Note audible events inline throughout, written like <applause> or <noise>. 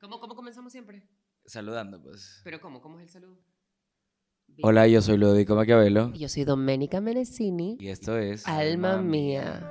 ¿Cómo, cómo comenzamos siempre? Saludando, pues. ¿Pero cómo? ¿Cómo es el saludo? Hola, yo soy Ludovico Maquiavelo. Yo soy Doménica Menecini. Y esto es... Alma mía.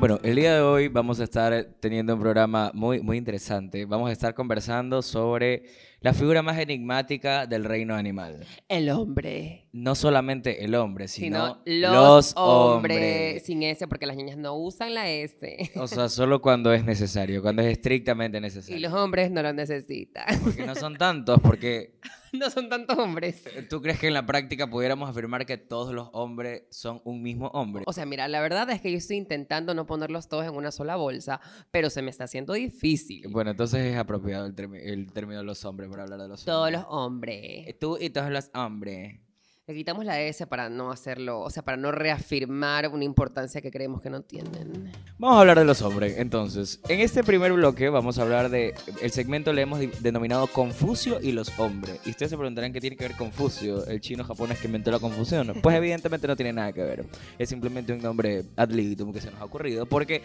Bueno, el día de hoy vamos a estar teniendo un programa muy, muy interesante. Vamos a estar conversando sobre la figura más enigmática del reino animal. El hombre. No solamente el hombre, sino, Sino los, los hombres. hombres. Sin S, porque las niñas no usan la S. <laughs> O sea, solo cuando es necesario, cuando es estrictamente Y necesario. los hombres no lo necesitan. Porque no son tantos, porque <laughs> no son tantos hombres. ¿tú crees que en la práctica pudiéramos afirmar que todos los hombres son un mismo hombre? O sea, mira, la verdad es que yo estoy intentando no ponerlos todos en una sola bolsa, pero se me está haciendo difícil. Bueno, entonces es apropiado el, el término de los hombres hablar de los Todos hombres. los hombres. Tú y todos los hombres. Le quitamos la S para no hacerlo, o sea, para no reafirmar una importancia que creemos que no tienen. Vamos a hablar de los hombres. Entonces, en este primer bloque vamos a hablar de. El segmento le hemos denominado Confucio y los hombres. Y ustedes se preguntarán qué tiene que ver Confucio, el chino japonés que inventó la confusión. Pues <laughs> evidentemente no tiene nada que ver. Es simplemente un nombre ad libitum que se nos ha ocurrido. Porque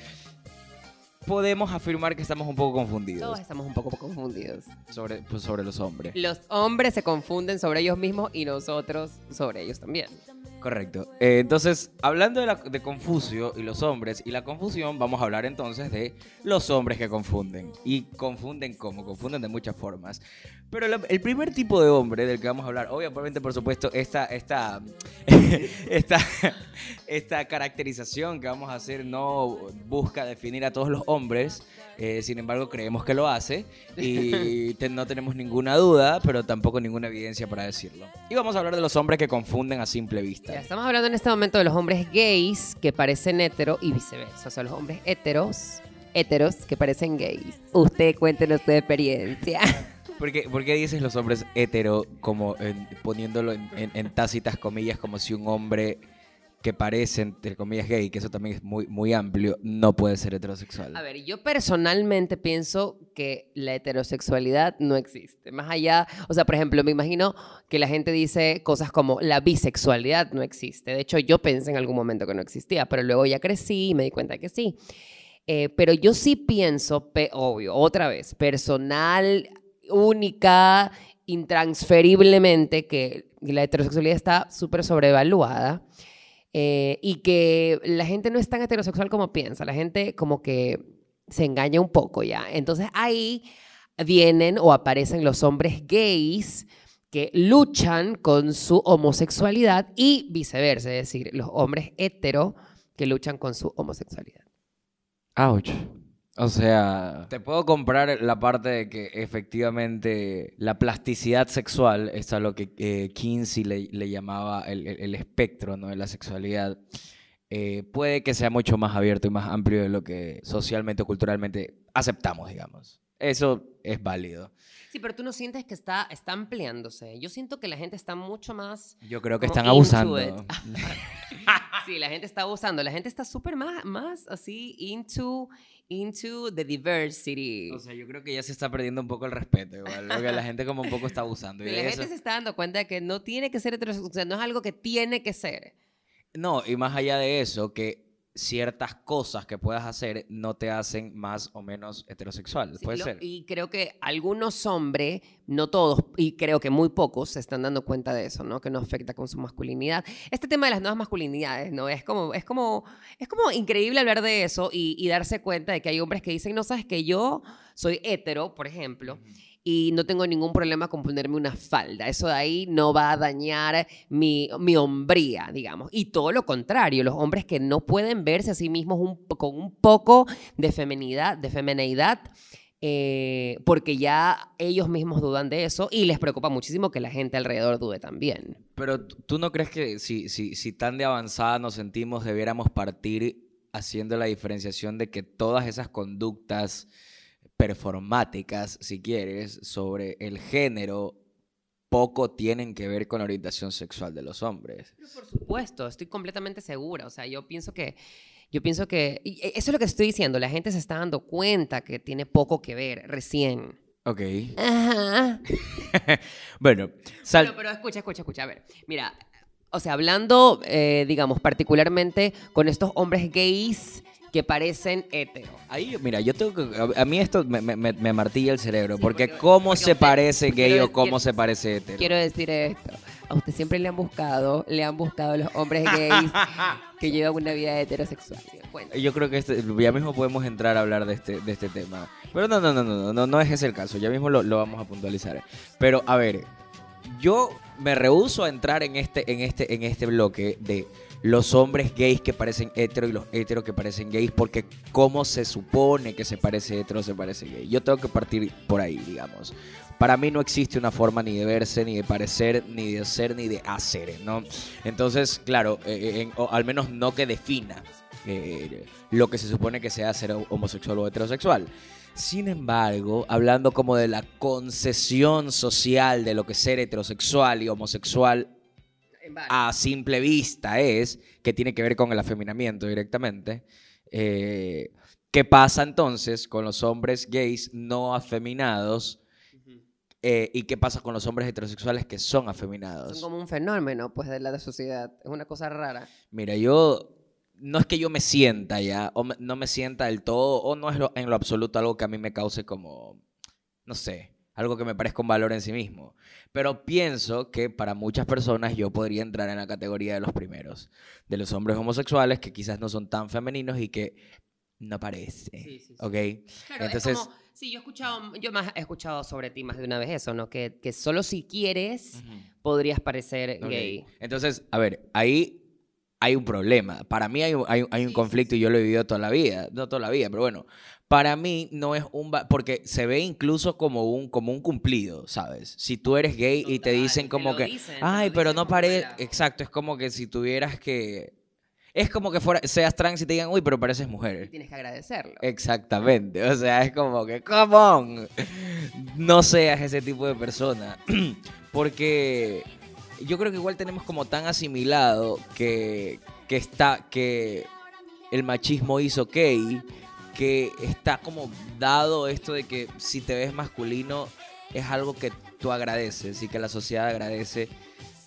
podemos afirmar que estamos un poco confundidos Todos estamos un poco confundidos. sobre, pues, sobre los hombres. Los hombres se confunden sobre ellos mismos y nosotros sobre ellos también. Correcto. Eh, entonces, hablando de, Confucio y los hombres y la confusión, vamos a hablar entonces de los hombres que confunden. ¿Y confunden cómo? Confunden de muchas formas. Pero el primer tipo de hombre del que vamos a hablar, obviamente, por supuesto, esta, esta, <laughs> esta, esta caracterización que vamos a hacer no busca definir a todos los hombres, eh, sin embargo, creemos que lo hace y te- no tenemos ninguna duda, pero tampoco ninguna evidencia para decirlo. Y vamos a hablar de los hombres que confunden a simple vista. Ya, estamos hablando en este momento de los hombres gays que parecen hetero y viceversa. O sea, los hombres heteros, heteros que parecen gays. Usted cuéntenos su experiencia. <laughs> ¿Por qué, por qué dices los hombres hetero como en- poniéndolo en, en- en tácitas comillas como si un hombre que parece entre comillas gay, que eso también es muy, muy amplio, no puede ser heterosexual? A ver, yo personalmente pienso que la heterosexualidad no existe. Más allá, o sea, por ejemplo, me imagino que la gente dice cosas como la bisexualidad no existe. De hecho, yo pensé en algún momento que no existía, pero luego ya crecí y me di cuenta que sí. Eh, pero yo sí pienso, obvio, otra vez, personal, única, intransferiblemente, que la heterosexualidad está súper sobrevaluada. Eh, y que la gente no es tan heterosexual como piensa, la gente como que se engaña un poco ya. Entonces ahí vienen o aparecen los hombres gays que luchan con su homosexualidad y viceversa, es decir, los hombres hetero que luchan con su homosexualidad. Ouch. O sea, te puedo comprar la parte de que efectivamente la plasticidad sexual es a lo que eh, Kinsey le, le llamaba el, el- el espectro ¿no? de la sexualidad. Eh, puede que sea mucho más abierto y más amplio de lo que socialmente o culturalmente aceptamos, digamos. Eso es válido. Sí, pero tú no sientes que está, está ampliándose. Yo siento que la gente está mucho más... Yo creo que están abusando. it. <laughs> Sí, la gente está abusando. La gente está súper más, más así into, into the diversity. O sea, yo creo que ya se está perdiendo un poco el respeto, igual, porque la gente como un poco está abusando. y la eso- gente se está dando cuenta de que no tiene que ser heterosexual, o sea, no es algo que tiene que ser. No, y más allá de eso, que ciertas cosas que puedas hacer no te hacen más o menos heterosexual. Sí, Puede lo- ser. Y creo que algunos hombres, no todos, y creo que muy pocos, se están dando cuenta de eso, ¿no? Que no afecta con su masculinidad. Este tema de las nuevas masculinidades, ¿no? Es como, es como, es como increíble hablar de eso y, y darse cuenta de que hay hombres que dicen, no sabes que yo soy hetero, por ejemplo, y no tengo ningún problema con ponerme una falda. Eso de ahí no va a dañar mi, mi hombría, digamos. Y todo lo contrario, los hombres que no pueden verse a sí mismos con un poco de feminidad, de femineidad, eh, porque ya ellos mismos dudan de eso y les preocupa muchísimo que la gente alrededor dude también. Pero tú no crees que si, si, si tan de avanzada nos sentimos, debiéramos partir haciendo la diferenciación de que todas esas conductas performáticas, si quieres, sobre el género, poco tienen que ver con la orientación sexual de los hombres. Pero por supuesto, estoy completamente segura. O sea, yo pienso que, yo pienso que, y eso es lo que estoy diciendo, la gente se está dando cuenta que tiene poco que ver recién. Ok. Ajá. <laughs> bueno, sal- Pero, pero escucha, escucha, escucha. A ver, mira, O sea, hablando, eh, digamos, particularmente con estos hombres gays que parecen hetero. Ahí, mira, yo tengo que. A, mí esto me, me- me- me martilla el cerebro. porque, porque- ¿cómo porque se usted- parece gay quiero o cómo se parece hetero? Quiero decir esto. A usted siempre le han buscado, le han buscado los hombres gays que <laughs> llevan una vida heterosexual. Bueno, Yo creo que este- ya mismo podemos entrar a hablar de este, de este tema. Pero no, no, no, no, no, no, no es ese el caso. Ya mismo lo, lo vamos a puntualizar. Pero, a ver, yo me rehuso a entrar en este, en este, en este bloque de los hombres gays que parecen hetero y los heteros que parecen gays, porque cómo se supone que se parece hetero se parece gay. Yo tengo que partir por ahí, digamos. Para mí no existe una forma ni de verse, ni de parecer, ni de ser, ni de hacer, ¿no? Entonces, claro, eh, o al menos no que defina eh, lo que se supone que sea ser homosexual o heterosexual. Sin embargo, hablando como de la concesión social de lo que ser heterosexual y homosexual. A simple vista es, que tiene que ver con el afeminamiento directamente, eh, ¿qué pasa entonces con los hombres gays no afeminados? Eh, ¿Y qué pasa con los hombres heterosexuales que son Son afeminados? como un fenómeno, pues, de la sociedad. Es una cosa rara. Mira, yo no es que yo me sienta ya, o me- no me sienta del todo, o no es lo- en lo absoluto algo que a mí me cause como, no sé, algo que me parezca un valor en sí mismo. Pero pienso que para muchas personas yo podría entrar en la categoría de los primeros, de los hombres homosexuales que quizás no son tan femeninos y que no parece. Sí, sí, sí. ¿Ok? Claro, Entonces- es como, sí, yo he escuchado, yo más he escuchado sobre ti más de una vez eso, ¿no? Que, que solo si quieres podrías parecer Ok. gay. Entonces, a ver, ahí hay un problema. Para mí hay, hay hay un conflicto y yo lo he vivido toda la vida. No toda la vida, pero bueno. Para mí no es un... Porque se ve incluso como un, como un cumplido, ¿sabes? Si tú eres gay y te dicen como que... dicen, Ay, pero no parece... halago". Exacto, es como que si tuvieras que... Es como que fuera, seas trans y te digan, uy, pero pareces Y mujer. tienes que agradecerlo. Exactamente, o sea, es como que, come on, no seas ese tipo de persona, <clears throat> porque yo creo que igual tenemos como tan asimilado que, que está, que el machismo hizo gay, que está como dado esto de que si te ves masculino es algo que tú agradeces y que la sociedad agradece,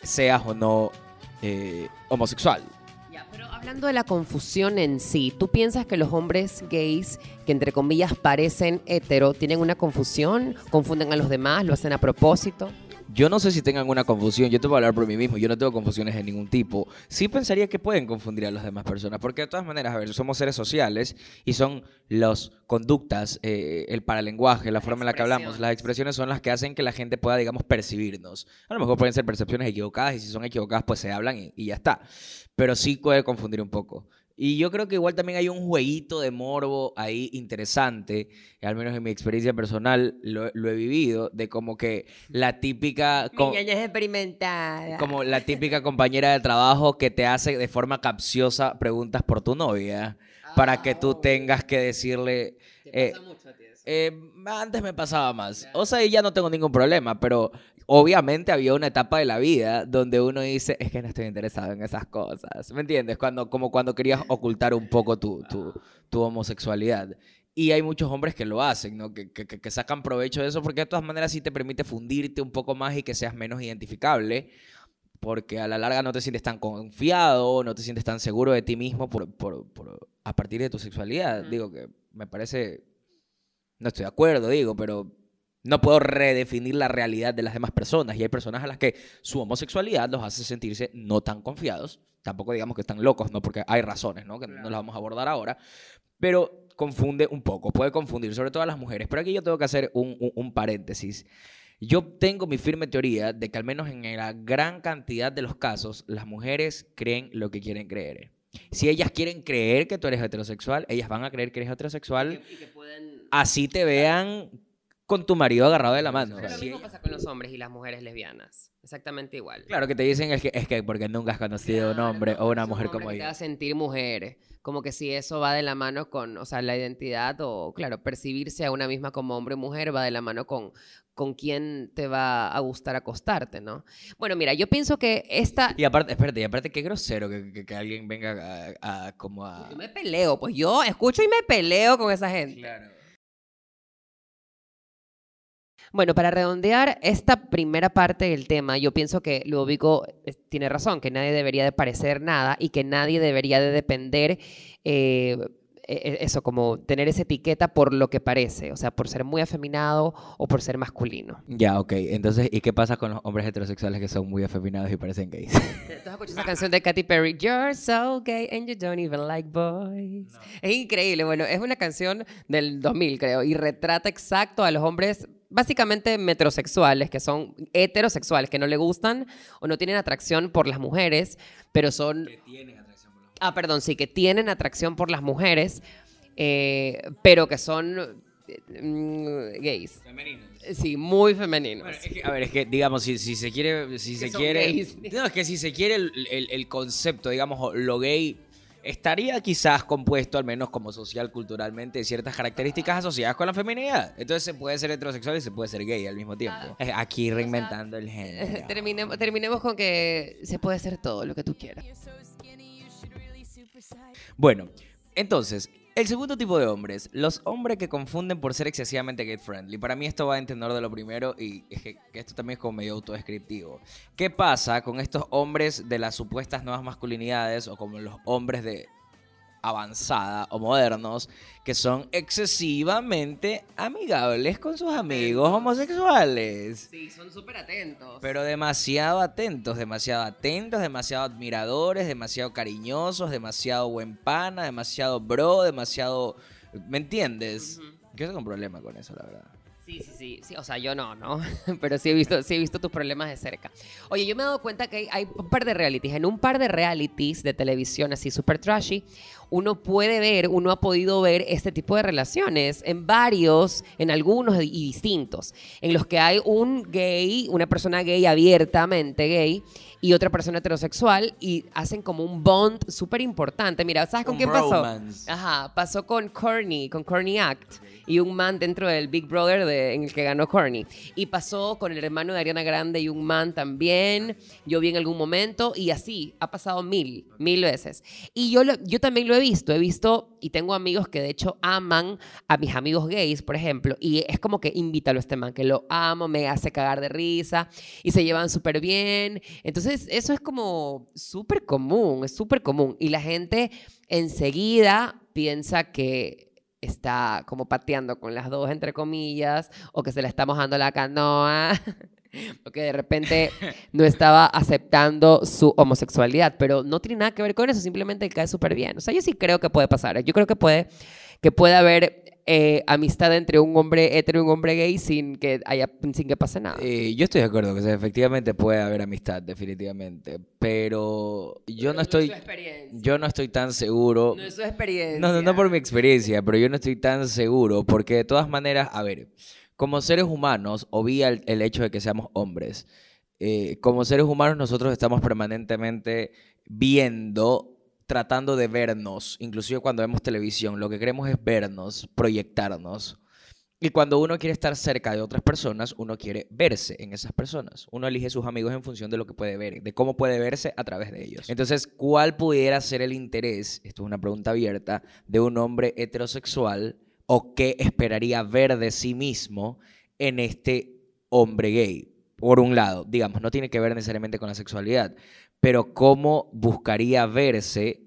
seas o no eh, homosexual. Ya, pero hablando de la confusión en sí, ¿tú piensas que los hombres gays, que entre comillas parecen hetero, tienen una confusión? ¿Confunden a los demás? ¿Lo hacen a propósito? Yo no sé si tengan una confusión, yo te voy a hablar por mí mismo, yo no tengo confusiones de ningún tipo. Sí pensaría que pueden confundir a las demás personas, porque de todas maneras, a ver, somos seres sociales y son las conductas, eh, el paralenguaje, la Las forma en la que hablamos, las expresiones son las que hacen que la gente pueda, digamos, percibirnos. A lo mejor pueden ser percepciones equivocadas y si son equivocadas, pues se hablan y, y ya está. Pero sí puede confundir un poco. Y yo creo que igual también hay un jueguito de morbo ahí interesante, al menos en mi experiencia personal lo, lo he vivido, de como que la típica... es experimentada. como la <laughs> típica compañera de trabajo que te hace de forma capciosa preguntas por tu novia para que tú tengas que decirle... Te eh, pasa mucho a ti. Eh, antes me pasaba más. O sea, ya no tengo ningún problema, pero obviamente había una etapa de la vida donde uno dice, es que no estoy interesado en esas cosas. ¿Me entiendes? Cuando, como cuando querías ocultar un poco tu, tu, tu homosexualidad. Y hay muchos hombres que lo hacen, ¿no? Que, que, que- sacan provecho de eso porque de todas maneras sí te permite fundirte un poco más y que seas menos identificable. Porque a la larga no te sientes tan confiado, no te sientes tan seguro de ti mismo por, por- por- a partir de tu sexualidad. Digo que me parece no estoy de acuerdo, digo, pero no puedo redefinir la realidad de las demás personas. Y hay personas a las que su homosexualidad los hace sentirse no tan confiados. Tampoco digamos que están locos, ¿no? Porque hay razones, ¿no? Que no las vamos a abordar ahora. Pero confunde un poco, puede confundir, sobre todo a las mujeres. Pero aquí yo tengo que hacer un, un- un paréntesis. Yo tengo mi firme teoría de que al menos en la gran cantidad de los casos, las mujeres creen lo que quieren creer. Si ellas quieren creer que tú eres heterosexual, ellas van a creer que eres heterosexual Y que- y que pueden- así te vean con tu marido agarrado de la mano. Pero lo mismo pasa con los hombres y las mujeres lesbianas. Exactamente igual. Claro que te dicen es que, es que porque nunca has conocido un Claro, hombre no, o una un mujer hombre como Te yo. va a sentir mujer. Como que si eso va de la mano con, o sea, la identidad o, claro, percibirse a una misma como hombre o mujer va de la mano con, con quién te va a gustar acostarte, ¿no? Bueno, mira, yo pienso que esta... Y aparte, espérate, y aparte qué grosero que, que- que alguien venga a, a- como a... Yo me peleo, pues yo escucho y me peleo con esa gente. Claro. Bueno, para redondear esta primera parte del tema, yo pienso que Ludovico eh, tiene razón, que nadie debería de parecer nada y que nadie debería de depender eh, e- e- eso, como tener esa etiqueta por lo que parece, o sea, por ser muy afeminado o por ser masculino. Ya, ok. Entonces, ¿y qué pasa con los hombres heterosexuales que son muy afeminados y parecen gays? <laughs> ¿Tú has escuchado esa canción de Katy Perry? You're so gay and you don't even like boys. Es increíble, bueno, es una canción del 2000, creo, y retrata exacto a los hombres básicamente metrosexuales, que son heterosexuales, que no le gustan o no tienen atracción por las mujeres, pero son... Ah, perdón, sí, que tienen atracción por las mujeres, eh, pero que son eh, mm, gays. Sí, muy femeninos. Bueno, es que, a ver, es que, digamos, si, si se quiere, si se quiere, gays. no, es que si se quiere el, el- el concepto, digamos, lo gay, estaría quizás compuesto, al menos como social, culturalmente, de ciertas características asociadas con la feminidad. Entonces se puede ser heterosexual y se puede ser gay al mismo tiempo. Es Aquí reinventando el <laughs> género. terminemos, terminemos con que se puede hacer todo lo que tú quieras. Bueno, entonces, el segundo tipo de hombres, los hombres que confunden por ser excesivamente gay friendly. Para mí esto va en tenor de lo primero y es que esto también es como medio autodescriptivo. ¿Qué pasa con estos hombres de las supuestas nuevas masculinidades o como los hombres de avanzada o modernos que son excesivamente amigables con sus amigos homosexuales? Sí, son súper atentos. Pero demasiado atentos, demasiado atentos, demasiado admiradores, demasiado cariñosos, demasiado buen pana, demasiado bro, demasiado... ¿Me entiendes? Ujú. Yo tengo un problema con eso, la verdad. Sí, sí, sí, sí, o sea, yo no, ¿no? <laughs> Pero sí he visto, sí he visto tus problemas de cerca. Oye, yo me he dado cuenta que hay, un par de realities, en un par de realities de televisión así super trashy, uno puede ver, uno ha podido ver este tipo de relaciones en varios, en algunos y distintos, en los que hay un gay, una persona gay abiertamente gay y otra persona heterosexual y hacen como un bond súper importante. Mira, ¿sabes con Un quién pasó? Ajá, pasó con Corny, con Corny Act y un man dentro del Big Brother en el que ganó Corny. Y pasó con el hermano de Ariana Grande y un man también. Yo vi en algún momento y así, ha pasado mil, mil veces. Y yo, yo también lo he visto, he visto y tengo amigos que de hecho aman a mis amigos gays, por ejemplo, y es como que invítalo a este man, que lo amo, me hace cagar de risa y se llevan súper bien. Entonces, eso es como súper común, es súper común. Y la gente enseguida piensa que está como pateando con las dos, entre comillas, o que se le está mojando la canoa, <laughs> o que de repente <laughs> no estaba aceptando su homosexualidad, pero no tiene nada que ver con eso, simplemente cae súper bien. O sea, yo sí creo que puede pasar, yo creo que puede, que puede haber eh, amistad entre un hombre hetero y un hombre gay sin que, haya, sin que pase nada. Eh, yo estoy de acuerdo que efectivamente puede haber amistad, definitivamente. Pero yo no estoy... Yo no estoy tan seguro. No es su experiencia. No, no, no por mi experiencia, pero yo no estoy tan seguro, porque de todas maneras, a ver, como seres humanos, obvia el, el hecho de que seamos hombres, eh, como seres humanos nosotros estamos permanentemente viendo, tratando de vernos, inclusive cuando vemos televisión, lo que queremos es vernos, proyectarnos. Y cuando uno quiere estar cerca de otras personas, uno quiere verse en esas personas. Uno elige sus amigos en función de lo que puede ver, de cómo puede verse a través de ellos. Entonces, ¿cuál pudiera ser el interés, esto es una pregunta abierta, de un hombre heterosexual o qué esperaría ver de sí mismo en este hombre gay? Por un lado, digamos, no tiene que ver necesariamente con la sexualidad, pero cómo buscaría verse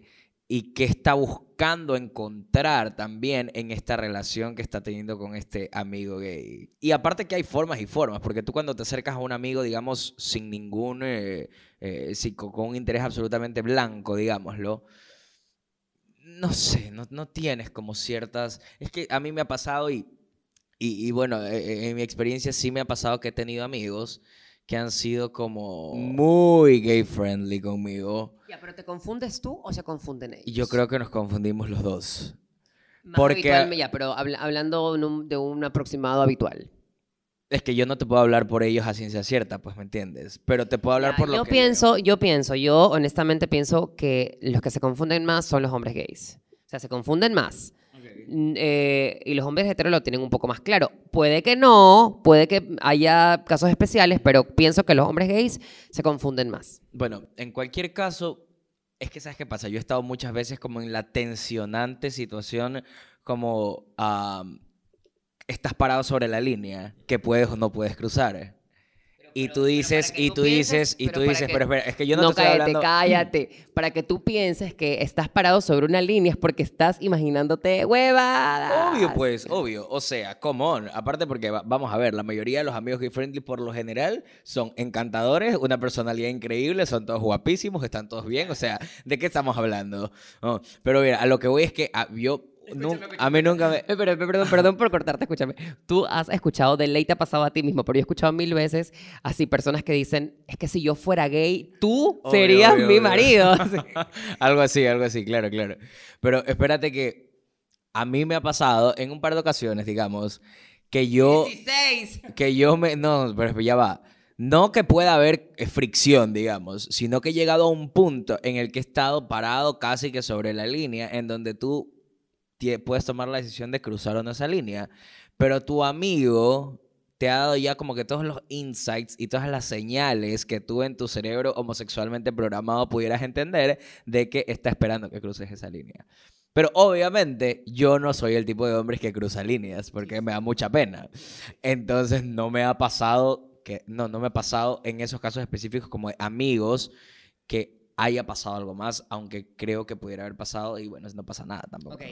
y qué está buscando encontrar también en esta relación que está teniendo con este amigo gay. Y aparte que hay formas y formas, porque tú cuando te acercas a un amigo, digamos, sin ningún, eh, eh, con, un interés absolutamente blanco, digámoslo, no sé, no, no tienes como ciertas... Es que a mí me ha pasado y, y, y bueno, eh, en mi experiencia sí me ha pasado que he tenido amigos que han sido como muy gay friendly conmigo. Ya, pero ¿te confundes tú o se confunden ellos? Y yo creo que nos confundimos los dos. Más porque- ya, pero habla- hablando de un, de un aproximado habitual. Es que yo no te puedo hablar por ellos a ciencia cierta, pues me entiendes. Pero te puedo hablar Ya, por lo yo que pienso, yo pienso, yo honestamente pienso que los que se confunden más son los hombres gays. O sea, se confunden más. Eh, y los hombres heteros lo tienen un poco más claro. Puede que no, puede que haya casos especiales, pero pienso que los hombres gays se confunden más. Bueno, en cualquier caso, es que sabes qué pasa. Yo he estado muchas veces como en la tensionante situación, como am, estás parado sobre la línea que puedes o no puedes cruzar. Y tú dices, y tú dices, y tú dices, pero espera, es que yo no, No, te estoy cállate, hablando. cállate. Para que tú pienses que estás parado sobre una línea es porque estás imaginándote huevadas. Obvio, pues, obvio. O sea, come on. Aparte porque, va- vamos a ver, la mayoría de los amigos gay friendly por lo general son encantadores, una personalidad increíble, son todos guapísimos, están todos bien. O sea, ¿de qué estamos hablando? No, pero mira, a lo que voy es que ah, yo, nun- a mí nunca me... Eh, pero- pero- perdón, perdón por cortarte, escúchame. Tú has escuchado, de ley te ha pasado a ti mismo, pero yo he escuchado mil veces así personas que dicen, es que si yo fuera gay, tú Obvio, serías obvio, mi obvio. marido. <laughs> Algo así, algo así, claro, claro. Pero espérate que a mí me ha pasado en un par de ocasiones, digamos, que yo... 16. que yo me. No, pero ya va. No que pueda haber eh, fricción, digamos, sino que he llegado a un punto en el que he estado parado casi que sobre la línea, en donde tú puedes tomar la decisión de cruzar o no esa línea, pero tu amigo te ha dado ya como que todos los insights y todas las señales que tú en tu cerebro homosexualmente programado pudieras entender de que está esperando que cruces esa línea. Pero obviamente yo no soy el tipo de hombres que cruza líneas porque me da mucha pena. Entonces no me ha pasado que no no me ha pasado en esos casos específicos como amigos que haya pasado algo más, aunque creo que pudiera haber pasado y bueno, no pasa nada tampoco. Ok.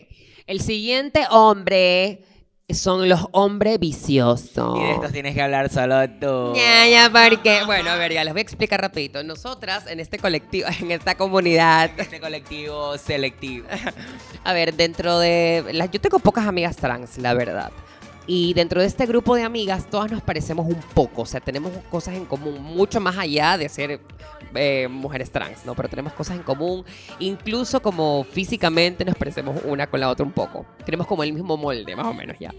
El siguiente hombre son los hombres viciosos. Y de estos tienes que hablar solo tú. Ya, ya, porque, bueno, a ver, ya les voy a explicar rapidito. Nosotras en este colectivo, <laughs> en esta comunidad, Este colectivo selectivo. <laughs> a ver, dentro de, las, yo tengo pocas amigas trans, la verdad. Y dentro de este grupo de amigas, todas nos parecemos un poco, o sea, tenemos cosas en común, mucho más allá de ser eh, mujeres trans, ¿no? Pero tenemos cosas en común, incluso como físicamente nos parecemos una con la otra un poco. Tenemos como el mismo molde, más o menos ya.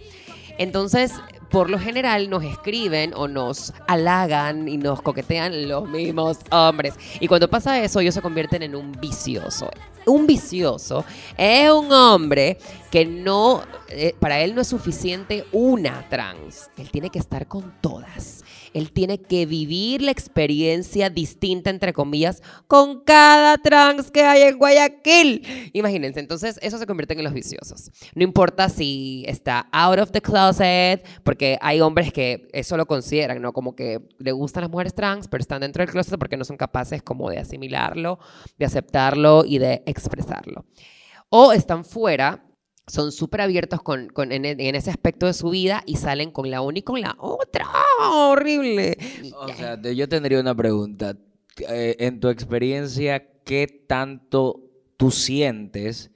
Entonces, por lo general nos escriben o nos halagan y nos coquetean los mismos hombres. Y cuando pasa eso, ellos se convierten en un vicioso. Un vicioso es un hombre que no, eh, para él no es suficiente una trans. Él tiene que estar con todas. Él tiene que vivir la experiencia distinta, entre comillas, con cada trans que hay en Guayaquil. Imagínense, entonces eso se convierte en los viciosos. No importa si está out of the closet, porque hay hombres que eso lo consideran, ¿no? Como que le gustan las mujeres trans, pero están dentro del closet porque no son capaces como de asimilarlo, de aceptarlo y de expresarlo. O están fuera son súper abiertos con, con- en, en ese aspecto de su vida y salen con la una y con la otra. Horrible. O sea, yo tendría una pregunta. Eh, en tu experiencia, ¿qué tanto tú sientes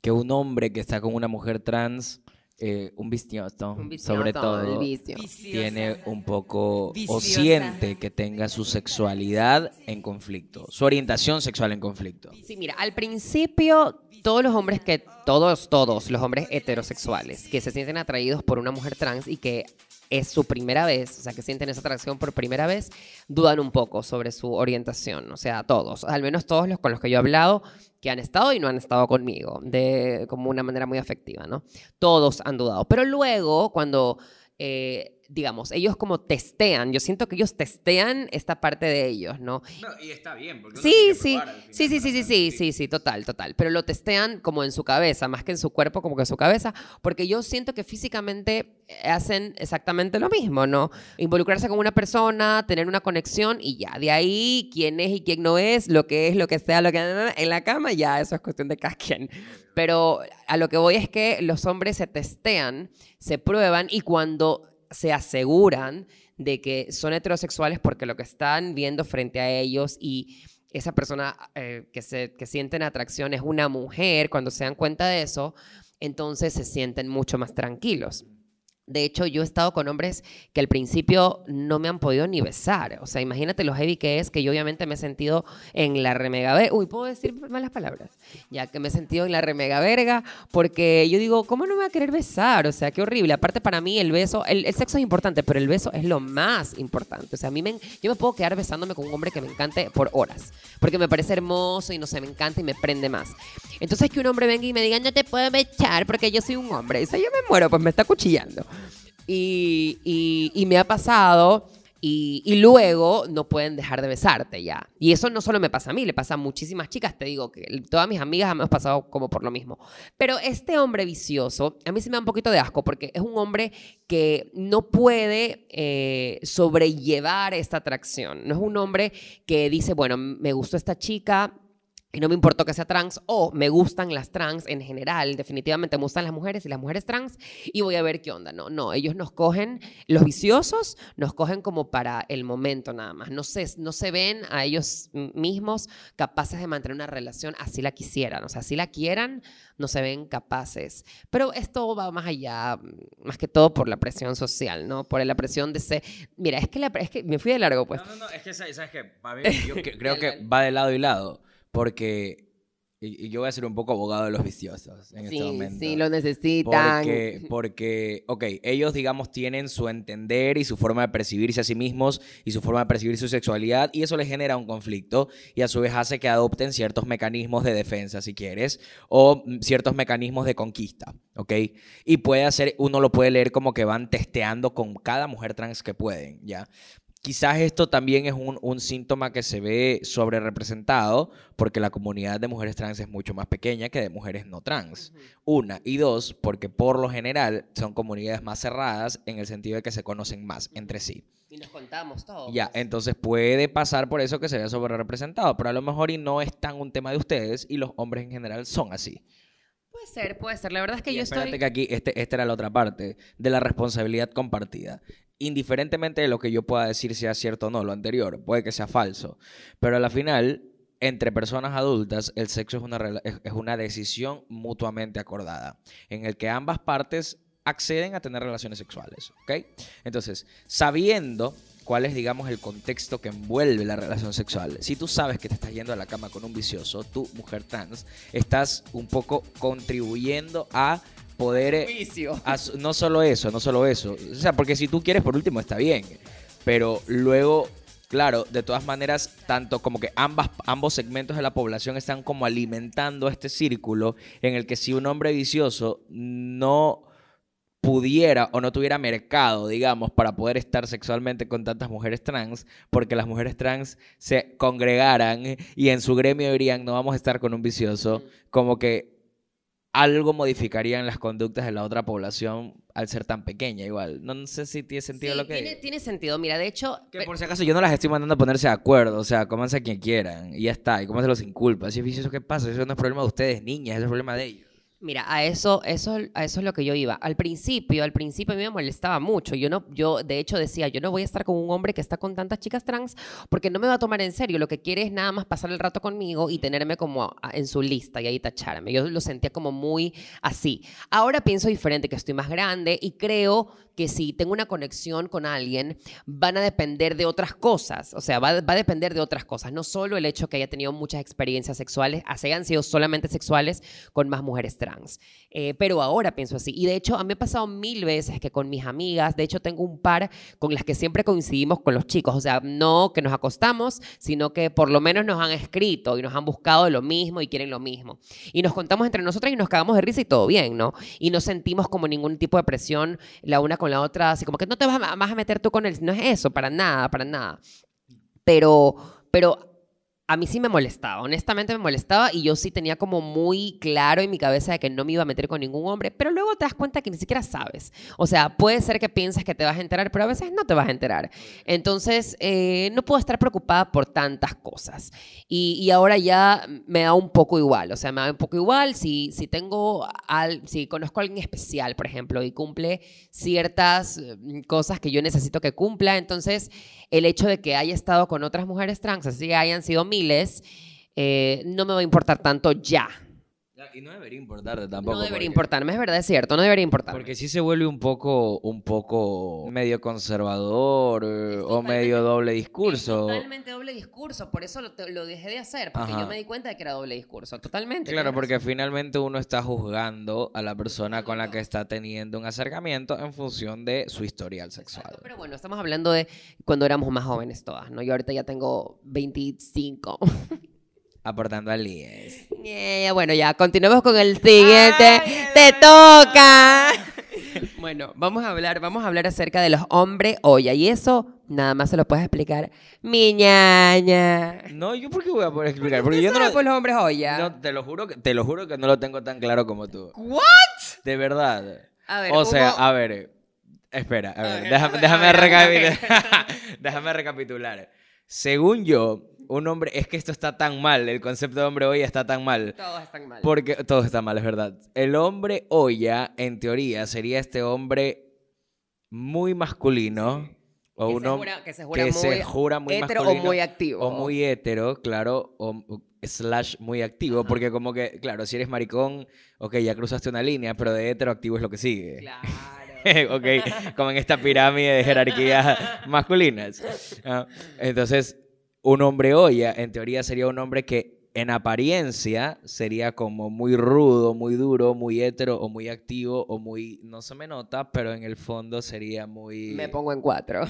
que un hombre que está con una mujer trans, eh, un vicioso, sobre el todo, vicio. tiene un poco o siente que tenga su sexualidad en conflicto, su orientación sexual en conflicto? Sí, mira, al principio todos los hombres que, todos, todos los hombres heterosexuales que se sienten atraídos por una mujer trans y que es su primera vez, o sea, que sienten esa atracción por primera vez, dudan un poco sobre su orientación, o sea, todos, al menos todos los con los que yo he hablado, que han estado y no han estado conmigo, de como una manera muy afectiva, ¿no? Todos han dudado, pero luego cuando... eh, digamos, ellos como testean, yo siento que ellos testean esta parte de ellos, ¿no? y está bien, porque sí, sí. Sí, sí, sí, sí, sí, sí, sí, total, total, pero lo testean como en su cabeza, más que en su cuerpo, como que en su cabeza, porque yo siento que físicamente hacen exactamente lo mismo, ¿no? Involucrarse con una persona, tener una conexión y ya, de ahí quién es y quién no es, lo que es, lo que sea, lo que en la cama, ya eso es cuestión de cada quien. Pero a lo que voy es que los hombres se testean, se prueban y cuando se aseguran de que son heterosexuales porque lo que están viendo frente a ellos y esa persona eh, que, se, que sienten atracción es una mujer, cuando se dan cuenta de eso, entonces se sienten mucho más tranquilos. De hecho, yo he estado con hombres que al principio no me han podido ni besar. O sea, imagínate lo heavy que es que yo obviamente me he sentido en la remega verga. Uy, ¿puedo decir malas palabras? Ya que me he sentido en la remega verga porque yo digo, ¿cómo no me va a querer besar? O sea, qué horrible. Aparte para mí el beso, el, el sexo es importante, pero el beso es lo más importante. O sea, a mí me, yo me puedo quedar besándome con un hombre que me encante por horas. Porque me parece hermoso y no sé, me encanta y me prende más. Entonces que un hombre venga y me diga, no te puedo echar porque yo soy un hombre. Dice, yo me muero, pues me está cuchillando. Y, y- y me ha pasado y, y luego no pueden dejar de besarte ya. Y eso no solo me pasa a mí, le pasa a muchísimas chicas, te digo que todas mis amigas hemos pasado como por lo mismo. Pero este hombre vicioso, a mí se me da un poquito de asco porque es un hombre que no puede eh, sobrellevar esta atracción. No es un hombre que dice, bueno, me gustó esta chica, y no me importó que sea trans o me gustan las trans en general, definitivamente me gustan las mujeres y las mujeres trans y voy a ver qué onda. No, no, ellos nos cogen, los viciosos nos cogen como para el momento nada más. No se, no se ven a ellos mismos capaces de mantener una relación así la quisieran. O sea, si la quieran, no se ven capaces. Pero esto va más allá, más que todo por la presión social, ¿no? Por la presión de ser... Mira, es que, la, es que me fui de largo, pues. No, no, no, es que, ¿sabes <laughs> mí, yo creo que va de lado y lado. Porque, y, yo voy a ser un poco abogado de los viciosos en este momento. Sí, lo necesitan. Porque, porque, ok, ellos, digamos, tienen su entender y su forma de percibirse a sí mismos y su forma de percibir su sexualidad y eso les genera un conflicto y a su vez hace que adopten ciertos mecanismos de defensa, si quieres, o ciertos mecanismos de conquista, ¿ok? Y puede hacer, uno lo puede leer como que van testeando con cada mujer trans que pueden, ¿ya? Quizás esto también es un, síntoma que se ve sobre representado porque la comunidad de mujeres trans es mucho más pequeña que de mujeres no trans. Una. Y dos, porque por lo general son comunidades más cerradas en el sentido de que se conocen más entre sí. Y nos contamos todo. Ya, entonces puede pasar por eso que se vea sobre representado, pero a lo mejor y no es tan un tema de ustedes y los hombres en general son así. Puede ser, puede ser. La verdad es que yo espérate que aquí, este, esta era la otra parte de la responsabilidad compartida indiferentemente de lo que yo pueda decir sea cierto o no, lo anterior, puede que sea falso, pero a la final, entre personas adultas, el sexo es una, es una decisión mutuamente acordada, en el que ambas partes acceden a tener relaciones sexuales, ¿ok? Entonces, sabiendo cuál es, digamos, el contexto que envuelve la relación sexual. Si tú sabes que te estás yendo a la cama con un vicioso, tú, mujer trans, estás un poco contribuyendo a poder... Eh, no solo eso, no solo eso. O sea, porque si tú quieres, por último, está bien. Pero luego, claro, de todas maneras, tanto como que ambas, ambos segmentos de la población están como alimentando este círculo en el que si un hombre vicioso no pudiera o no tuviera mercado, digamos, para poder estar sexualmente con tantas mujeres trans, porque las mujeres trans se congregaran y en su gremio dirían, no vamos a estar con un vicioso, como que algo modificaría en las conductas de la otra población al ser tan pequeña igual. No, sé si tiene sentido lo que... Tiene, tiene sentido, mira, de hecho... Que por si acaso yo no las estoy mandando a ponerse de acuerdo, o sea, cómanse a quien quieran y ya está, y cómanse los sin culpa. Si es vicioso, ¿qué pasa? Eso no es problema de ustedes, niñas, eso es problema de ellos. Mira, a eso, eso, a eso es lo que yo iba. Al principio, al principio a mí me molestaba mucho. Yo no, yo de hecho decía, yo no voy a estar con un hombre que está con tantas chicas trans porque no me va a tomar en serio. Lo que quiere es nada más pasar el rato conmigo y tenerme como en su lista y ahí tacharme. Yo lo sentía como muy así. Ahora pienso diferente, que estoy más grande y creo que si tengo una conexión con alguien, van a depender de otras cosas. O sea, va, va a depender de otras cosas. No solo el hecho que haya tenido muchas experiencias sexuales, así hayan sido solamente sexuales con más mujeres trans. Eh, pero ahora pienso así. Y de hecho, a mí me ha pasado mil veces que con mis amigas, de hecho, tengo un par con las que siempre coincidimos con los chicos. O sea, no que nos acostamos, sino que por lo menos nos han escrito y nos han buscado lo mismo y quieren lo mismo. Y nos contamos entre nosotras y nos cagamos de risa y todo bien, ¿no? Y no sentimos como ningún tipo de presión la una con la otra, así como que no te vas a, vas a meter tú con él, no es eso, para nada, para nada. Pero, pero a mí sí me molestaba, honestamente me molestaba y yo sí tenía como muy claro en mi cabeza de que no me iba a meter con ningún hombre, pero luego te das cuenta que ni siquiera sabes. O sea, puede ser que pienses que te vas a enterar, pero a veces no te vas a enterar. Entonces, eh, no puedo estar preocupada por tantas cosas. Y, ahora ya me da un poco igual, o sea, me da un poco igual si, si tengo, al, si conozco a alguien especial, por ejemplo, y cumple ciertas mm, cosas que yo necesito que cumpla, entonces el hecho de que haya estado con otras mujeres trans, así hayan sido eh, no me va a importar tanto ya. Y no debería importarte tampoco. No debería importarme, es verdad, es cierto, no debería importar. Porque sí se vuelve un poco, un poco medio conservador eh, o medio doble discurso. totalmente doble discurso, por eso lo, lo dejé de hacer, porque yo me di cuenta de que era doble discurso, totalmente. Claro, porque finalmente uno está juzgando a la persona con la que está teniendo un acercamiento en función de su historial sexual. pero bueno, estamos hablando de cuando éramos más jóvenes todas, ¿no? Yo ahorita ya tengo 25. Aportando al IES. bueno, ya continuemos con el siguiente. ¡Te toca! <laughs> Bueno, vamos a hablar, vamos a hablar acerca de los hombres olla. Y eso nada más se lo puedes explicar mi ñaña. No, yo por qué voy a poder explicar, ¿Qué porque yo no, lo- por los hombres olla? no, te lo juro que te lo juro que no lo tengo tan claro como tú. ¿What? De verdad. A ver, o sea, hubo- a ver, espera, a ver, déjame, recapitular. <laughs> déjame recapitular. Según yo, un hombre, es que esto está tan mal, el concepto de hombre hoy está tan mal. Todos están mal. Porque todo está mal, es verdad. El hombre olla, en teoría, sería este hombre muy masculino. O que, un se hom- jura, que se jura que muy se jura muy hetero o muy activo. O muy hetero, claro, o o slash muy activo, porque como que, claro, si eres maricón, ok, ya cruzaste una línea, pero de hetero activo es lo que sigue. Claro. <laughs> ok, como en esta pirámide de jerarquías masculinas. <laughs> Ah, entonces, un hombre olla, en teoría, sería un hombre que en apariencia sería como muy rudo, muy duro, muy hetero o muy activo o muy, no se me nota, pero en el fondo sería muy... Me pongo en cuatro.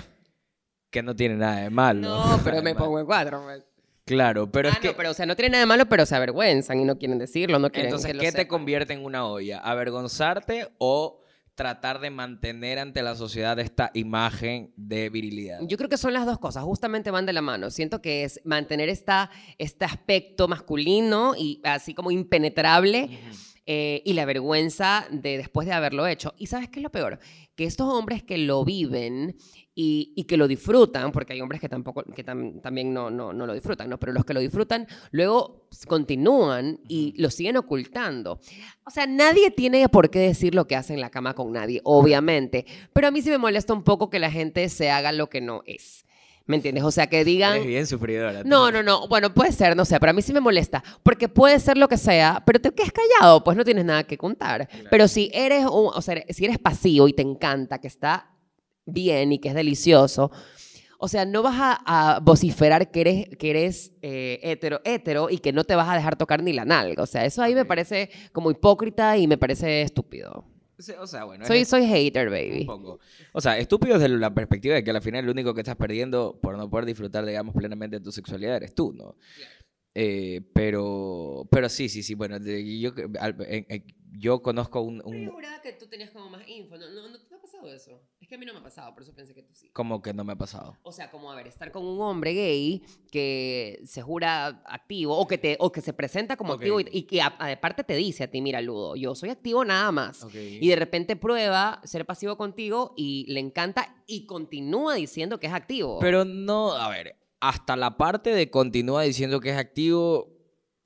Que no tiene nada de malo. No, <laughs> pero me pongo en cuatro. pues. Claro, pero ah, es que... no, pero o sea, no tiene nada de malo, pero se avergüenzan y no quieren decirlo, no quieren Entonces, que lo ¿qué te convierte en una olla? ¿Avergonzarte o tratar de mantener ante la sociedad esta imagen de virilidad? Yo creo que son las dos cosas, justamente van de la mano. Siento que es mantener esta, este aspecto masculino y así como impenetrable eh, y la vergüenza de después de haberlo hecho. ¿Y sabes qué es lo peor? Que estos hombres que lo viven y, y que lo disfrutan, porque hay hombres que tampoco, que tam- también no, no, no lo disfrutan, ¿no? Pero los que lo disfrutan luego continúan y lo siguen ocultando. O sea, nadie tiene por qué decir lo que hace en la cama con nadie, obviamente. Pero a mí sí me molesta un poco que la gente se haga lo que no es. ¿Me entiendes? O sea, que digan... Eres bien sufridora. No, no, no. Bueno, puede ser, no sé, pero a mí sí me molesta. Porque puede ser lo que sea, pero te quedas callado, pues no tienes nada que contar. Pero si eres, un- o sea, si eres pasivo y te encanta, que está bien y que es delicioso, o sea, no vas a, a vociferar que eres, que eres eh, hetero, hetero y que no te vas a dejar tocar ni la nalga. O sea, eso ahí me parece como hipócrita y me parece estúpido. O sea, bueno. Soy, es soy hater, un baby. poco. O sea, estúpido desde la perspectiva de que al final lo único que estás perdiendo por no poder disfrutar, digamos, plenamente de tu sexualidad eres tú, ¿no? Eh, pero, pero sí, sí, sí. Bueno, de- yo, al- en- en- yo conozco un, un- juraba que tú tenías como más info. ¿No, no, no te ha pasado eso? Es que a mí no me ha pasado, por eso pensé que tú sí. como que no me ha pasado. O sea, como, a ver, estar con un hombre gay que se jura activo o que, te, o que se presenta como activo y, y que a- aparte te dice a ti, mira, Ludo, yo soy activo nada más. Y de repente prueba ser pasivo contigo y le encanta y continúa diciendo que es activo. Pero no, a ver, hasta la parte de continúa diciendo que es activo,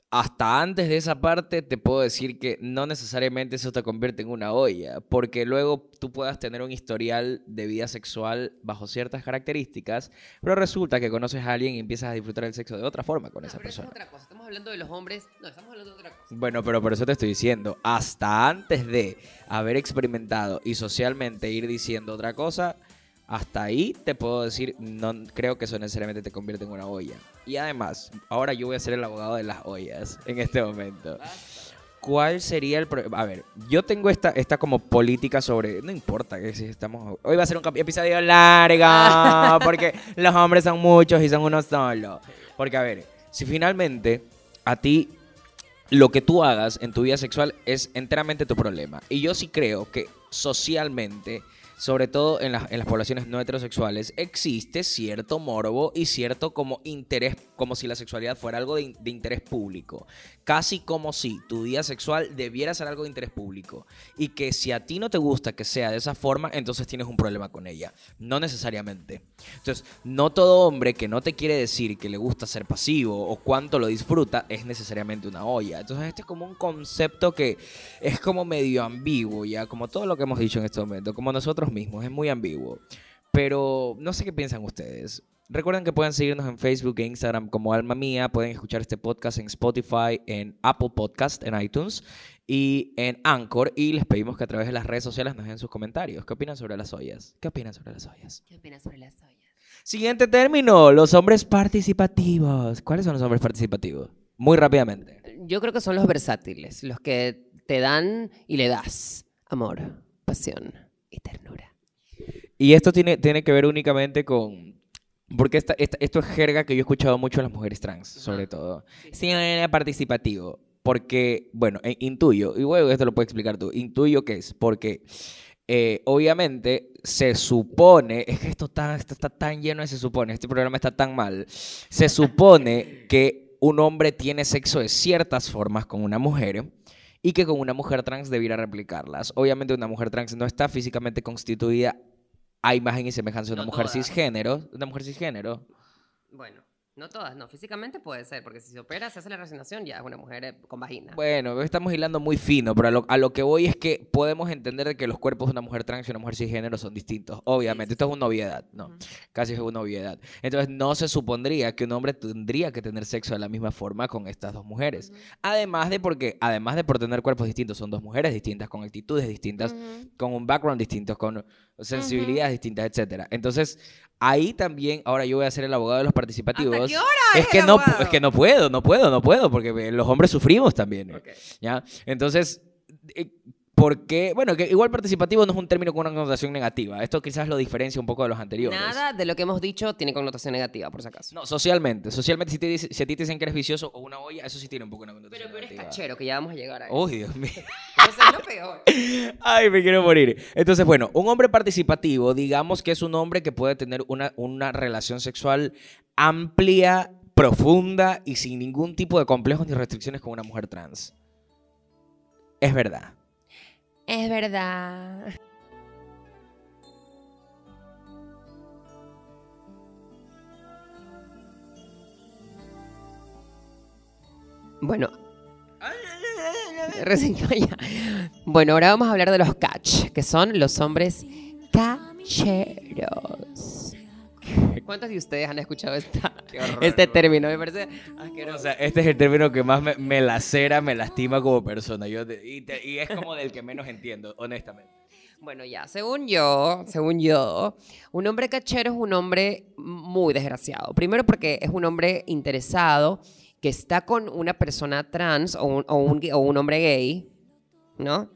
hasta antes de esa parte te puedo decir que no necesariamente eso te convierte en una olla, porque luego tú puedas tener un historial de vida sexual bajo ciertas características, pero resulta que conoces a alguien y empiezas a disfrutar el sexo de otra forma con No, esa pero eso es persona. otra cosa. Estamos hablando de los hombres. No, estamos hablando de otra cosa. Bueno, pero por eso te estoy diciendo, hasta antes de haber experimentado y socialmente ir diciendo otra cosa, hasta ahí te puedo decir, no creo que eso necesariamente te convierte en una olla. Y además, ahora yo voy a ser el abogado de las ollas en este momento. ¿Cuál sería el problema? A ver, yo tengo esta, esta como política sobre. No importa que si estamos. Hoy va a ser un episodio largo. <laughs> Porque los hombres son muchos y son uno solo. Porque, a ver, si finalmente a ti lo que tú hagas en tu vida sexual es enteramente tu problema. Y yo sí creo que socialmente, sobre todo en, las- en las poblaciones no heterosexuales, existe cierto morbo y cierto como interés, como si la sexualidad fuera algo de, de interés público. Casi como si tu vida sexual debiera ser algo de interés público. Y que si a ti no te gusta que sea de esa forma, entonces tienes un problema con ella. No necesariamente. Entonces, no todo hombre que no te quiere decir que le gusta ser pasivo o cuánto lo disfruta es necesariamente una olla. Entonces, este es como un concepto que es como medio ambiguo, ya, como todo lo que hemos dicho en este momento, como nosotros mismos, es muy ambiguo. Pero no sé qué piensan ustedes. Recuerden que pueden seguirnos en Facebook e Instagram como Alma Mía. Pueden escuchar este podcast en Spotify, en Apple Podcast, en iTunes y en Anchor. Y les pedimos que a través de las redes sociales nos den sus comentarios. ¿Qué opinan sobre las ollas? ¿Qué opinan sobre las ollas? ¿Qué opinas sobre las ollas? Siguiente término, los hombres participativos. ¿Cuáles son los hombres participativos? Muy rápidamente. Yo creo que son los versátiles, los que te dan y le das amor, pasión y ternura. Y esto tiene, tiene que ver únicamente con... Porque esta, esta- esto es jerga que yo he escuchado mucho en las mujeres trans, sobre todo. Sí, era participativo. Porque, bueno, eh, intuyo, y bueno, esto lo puedes explicar tú, intuyo que es porque eh, obviamente se supone, es que esto está, esto está tan lleno de se supone, este programa está tan mal, se supone <laughs> que un hombre tiene sexo de ciertas formas con una mujer y que con una mujer trans debiera replicarlas. Obviamente una mujer trans no está físicamente constituida a imagen y semejanza de una No mujer cisgénero, una mujer cisgénero. Bueno, no todas, no. Físicamente puede ser, porque si se opera, se hace la resignación, ya es una mujer eh, con vagina. Bueno, estamos hilando muy fino, pero a lo, a lo que voy es que podemos entender de que los cuerpos de una mujer trans y una mujer cisgénero son distintos. Obviamente, esto es una obviedad, ¿no? Casi es una obviedad. Entonces, no se supondría que un hombre tendría que tener sexo de la misma forma con estas dos mujeres. Además de porque, además de por tener cuerpos distintos, son dos mujeres distintas, con actitudes distintas, con un background distinto, con sensibilidades distintas, etcétera. Entonces, ahí también, ahora yo voy a ser el abogado de los participativos. ¿Hasta qué hora Es es que el no, abogado? es que no puedo, no puedo, no puedo, porque eh, los hombres sufrimos también. ¿eh? ¿Ya? Entonces, ¿por qué? Bueno, que igual participativo no es un término con una connotación negativa. Esto quizás lo diferencia un poco de los anteriores. Nada de lo que hemos dicho tiene connotación negativa, por si acaso. No, socialmente. Socialmente, si, te dice- si a ti te dicen que eres vicioso o una olla, eso sí tiene un poco una Pero, connotación pero es negativa. cachero, que ya vamos a llegar a eso. Uy, Dios mío. <laughs> Eso es lo peor. <laughs> Ay, me quiero morir. Entonces, bueno, un hombre participativo, digamos que es un hombre que puede tener una, una relación sexual amplia, profunda y sin ningún tipo de complejos ni restricciones con una mujer trans. Es verdad. Es verdad. Bueno. Bueno, ahora vamos a hablar de los catch, que son los hombres cacheros. ¿Cuántos de ustedes han escuchado esta, <laughs> Qué horror, este ¿no? término? Me parece asqueroso. O sea, este es el término que más me, me lacera, me lastima como persona. Yo de- y, te- y es como del que menos entiendo, honestamente. Bueno, ya, según yo, según yo, un hombre cachero es un hombre muy desgraciado. Primero porque es un hombre interesado que está con una persona trans o un, o un gay- o un hombre gay, ¿no?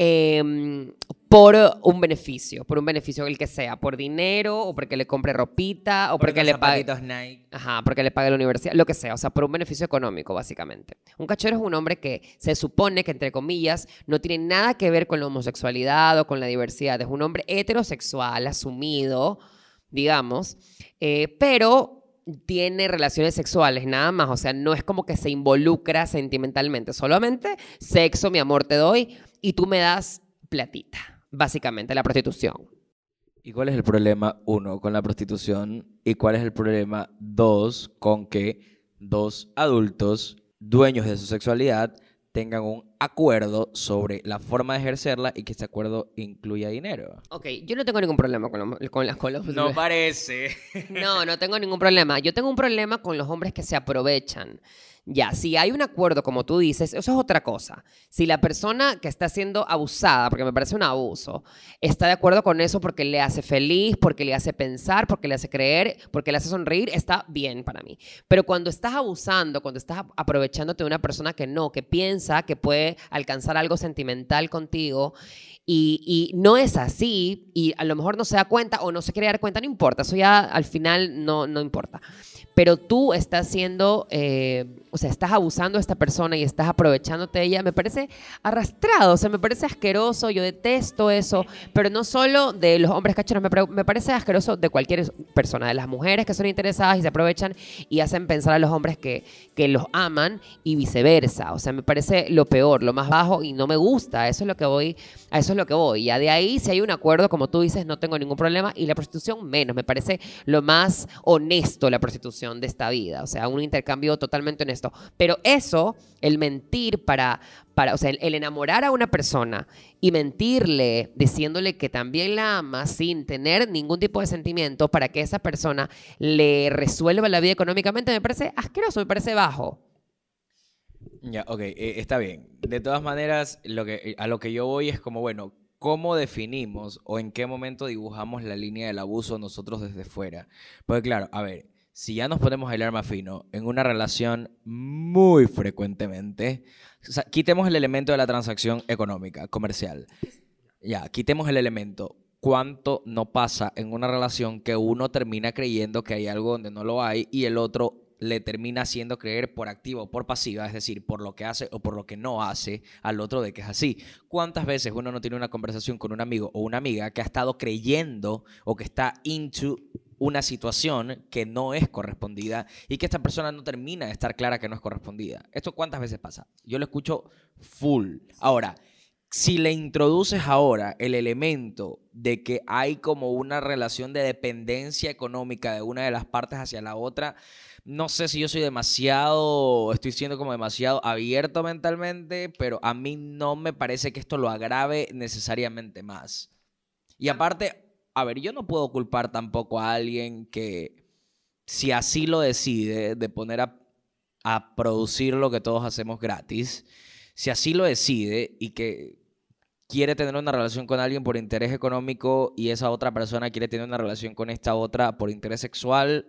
Em, por un beneficio, por un beneficio el que sea, por dinero o porque le compre ropita o porque le pague... Nike. Ajá, porque le pague la universidad, lo que sea, o sea, por un beneficio económico, básicamente. Un cachero es un hombre que se supone que, entre comillas, no tiene nada que ver con la homosexualidad o con la diversidad. Es un hombre heterosexual, asumido, digamos, eh, pero tiene relaciones sexuales, nada más. O sea, no es como que se involucra sentimentalmente, solamente sexo, mi amor, te doy y tú me das platita, básicamente, la prostitución. ¿Y cuál es el problema, uno, con la prostitución? ¿Y cuál es el problema, dos, con que dos adultos dueños de su sexualidad tengan un acuerdo sobre la forma de ejercerla y que este acuerdo incluya dinero? Ok, yo no tengo ningún problema con, los- con las con los- No <laughs> parece. No, no tengo ningún problema. Yo tengo un problema con los hombres que se aprovechan. Ya, si hay un acuerdo, como tú dices, eso es otra cosa. Si la persona que está siendo abusada, porque me parece un abuso, está de acuerdo con eso porque le hace feliz, porque le hace pensar, porque le hace creer, porque le hace sonreír, está bien para mí. Pero cuando estás abusando, cuando estás ap- aprovechándote de una persona que no, que piensa que puede alcanzar algo sentimental contigo y, y no es así, y a lo mejor no se da cuenta o no se quiere dar cuenta, no importa, eso ya al final no, no importa. Pero tú estás siendo, eh, o sea, estás abusando de esta persona y estás aprovechándote de ella, me parece arrastrado, o sea, me parece asqueroso, yo detesto eso, pero no solo de los hombres cacheros, me, me parece asqueroso de cualquier persona, de las mujeres que son interesadas y se aprovechan y hacen pensar a los hombres que, que los aman y viceversa, o sea, me parece lo peor, lo más bajo y no me gusta, eso es lo que voy, a eso es lo que voy, ya de ahí si hay un acuerdo, como tú dices, no tengo ningún problema y la prostitución menos, me parece lo más honesto la prostitución de esta vida, o sea, un intercambio totalmente honesto, pero eso, el mentir para, para o sea, el, enamorar a una persona y mentirle diciéndole que también la ama sin tener ningún tipo de sentimiento para que esa persona le resuelva la vida económicamente, me parece asqueroso, me parece bajo. Ya, ok, eh, está bien. De todas maneras, lo que, eh, a lo que yo voy es como, bueno, ¿cómo definimos o en qué momento dibujamos la línea del abuso nosotros desde fuera? Porque claro, a ver, si ya nos ponemos a hilar más fino, en una relación muy frecuentemente, o sea, quitemos el elemento de la transacción económica, comercial. Ya, quitemos el elemento. ¿Cuánto no pasa en una relación que uno termina creyendo que hay algo donde no lo hay y el otro le termina haciendo creer por activa o por pasiva, es decir, por lo que hace o por lo que no hace al otro de que es así. ¿Cuántas veces uno no tiene una conversación con un amigo o una amiga que ha estado creyendo o que está into una situación que no es correspondida y que esta persona no termina de estar clara que no es correspondida? ¿Esto cuántas veces pasa? Yo lo escucho full. Ahora, si le introduces ahora el elemento de que hay como una relación de dependencia económica de una de las partes hacia la otra, no sé si yo soy demasiado, estoy siendo como demasiado abierto mentalmente, pero a mí no me parece que esto lo agrave necesariamente más. Y aparte, a ver, yo no puedo culpar tampoco a alguien que, si así lo decide, de poner a, a producir lo que todos hacemos gratis, si así lo decide y que quiere tener una relación con alguien por interés económico y esa otra persona quiere tener una relación con esta otra por interés sexual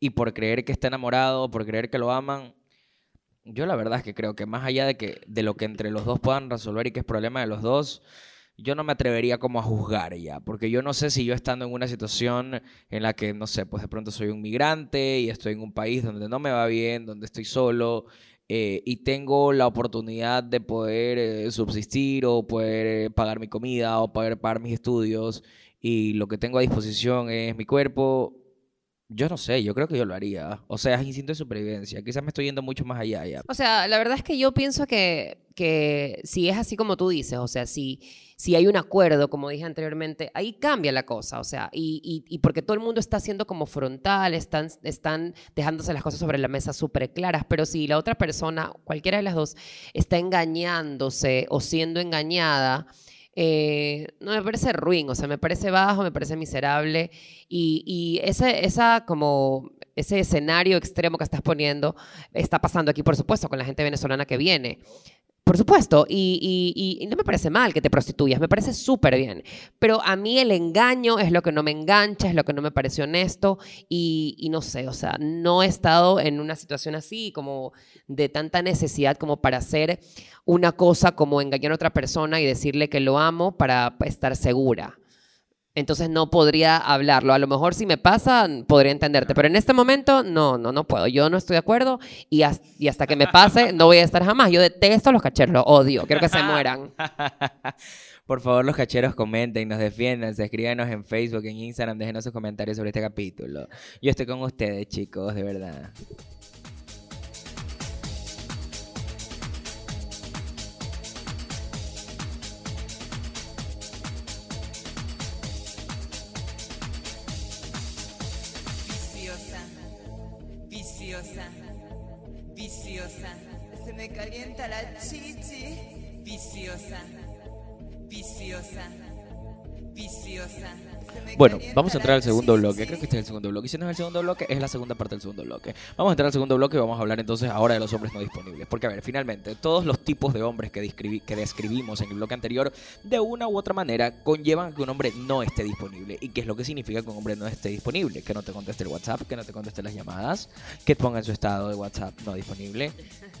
y por creer que está enamorado, por creer que lo aman, yo la verdad es que creo que más allá de que de lo que entre los dos puedan resolver y que es problema de los dos, yo no me atrevería como a juzgar ya, porque yo no sé si yo estando en una situación en la que, no sé, pues de pronto soy un migrante y estoy en un país donde no me va bien, donde estoy solo, eh, y tengo la oportunidad de poder eh, subsistir o poder eh, pagar mi comida o poder pagar mis estudios y lo que tengo a disposición es mi cuerpo, yo no sé, yo creo que yo lo haría. O sea, es instinto de supervivencia. Quizás me estoy yendo mucho más allá ya. O sea, la verdad es que yo pienso que, que si es así como tú dices, o sea, si, si hay un acuerdo, como dije anteriormente, ahí cambia la cosa. O sea, y, y, porque todo el mundo está siendo como frontal, están, están dejándose las cosas sobre la mesa súper claras, pero si la otra persona, cualquiera de las dos, está engañándose o siendo engañada, eh, no me parece ruin, o sea, me parece bajo, me parece miserable y, y ese, esa como ese escenario extremo que estás poniendo está pasando aquí, por supuesto, con la gente venezolana que viene. Por supuesto, y, no me parece mal que te prostituyas, me parece súper bien, pero a mí el engaño es lo que no me engancha, es lo que no me parece honesto y, no sé, o sea, no he estado en una situación así como de tanta necesidad como para hacer una cosa como engañar a otra persona y decirle que lo amo para estar segura. Entonces no podría hablarlo. A lo mejor si me pasa, podría entenderte. Pero en este momento, no, no, no puedo. Yo no estoy de acuerdo y, hasta que me pase, <laughs> no voy a estar jamás. Yo detesto a los cacheros, los odio. Quiero que se mueran. <laughs> Por favor, los cacheros comenten, nos defiendan, escríbanos en Facebook, en Instagram, déjenos sus comentarios sobre este capítulo. Yo estoy con ustedes, chicos, de verdad. La chichi, viciosa, viciosa, viciosa. Bueno, vamos a entrar al segundo bloque. Creo que este es el segundo bloque. Y si no es el segundo bloque, es la segunda parte del segundo bloque. Vamos a entrar al segundo bloque y vamos a hablar entonces ahora de los hombres no disponibles. Porque, a ver, finalmente, todos los tipos de hombres que, que describimos en el bloque anterior, de una u otra manera, conllevan que un hombre no esté disponible. ¿Y qué es lo que significa que un hombre no esté disponible? Que no te conteste el WhatsApp, que no te conteste las llamadas, que ponga en su estado de WhatsApp no disponible.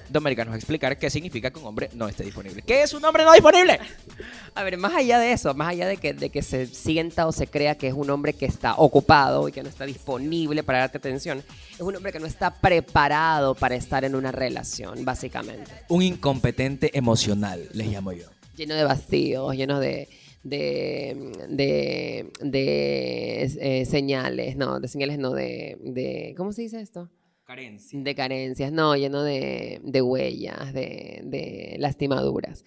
Domérica nos va a explicar qué significa que un hombre no esté disponible. ¿Qué es un hombre no disponible? <laughs> A ver, más allá de eso, más allá de que, de que se sienta o se crea que es un hombre que está ocupado y que no está disponible para darte atención, es un hombre que no está preparado para estar en una relación, básicamente. Un incompetente emocional, les llamo yo. Lleno de vacíos, lleno de, de, de, eh, señales, no, de señales no, de, de, ¿cómo se dice esto? Carencias. De carencias, no, lleno de, de huellas, de, de lastimaduras.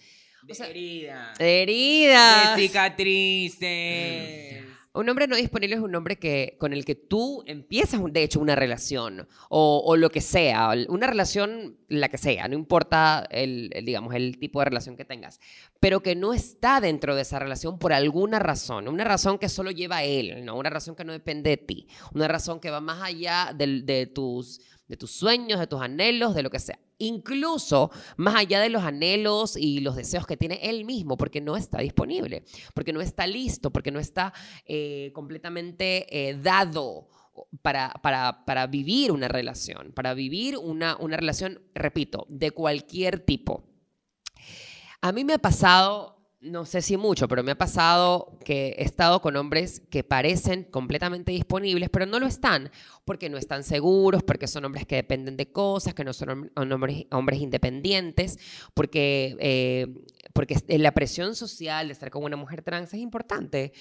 De heridas. De heridas. De cicatrices. Un hombre no disponible es un hombre que, con el que tú empiezas, de hecho, una relación o, lo que sea, una relación, la que sea, no importa el, digamos, el tipo de relación que tengas, pero que no está dentro de esa relación por alguna razón, una razón que solo lleva a él, ¿no? una razón que no depende de ti, una razón que va más allá de tus de tus sueños, de tus anhelos, de lo que sea. Incluso más allá de los anhelos y los deseos que tiene él mismo, porque no está disponible, porque no está listo, porque no está eh, completamente eh, dado para, para, vivir una relación, para vivir una, una relación, repito, de cualquier tipo. A mí me ha pasado no sé si mucho, pero me ha pasado que he estado con hombres que parecen completamente disponibles, pero no lo están, porque no están seguros, porque son hombres que dependen de cosas, que no son hom- hombres, hombres independientes, porque, eh, porque la presión social de estar con una mujer trans es importante.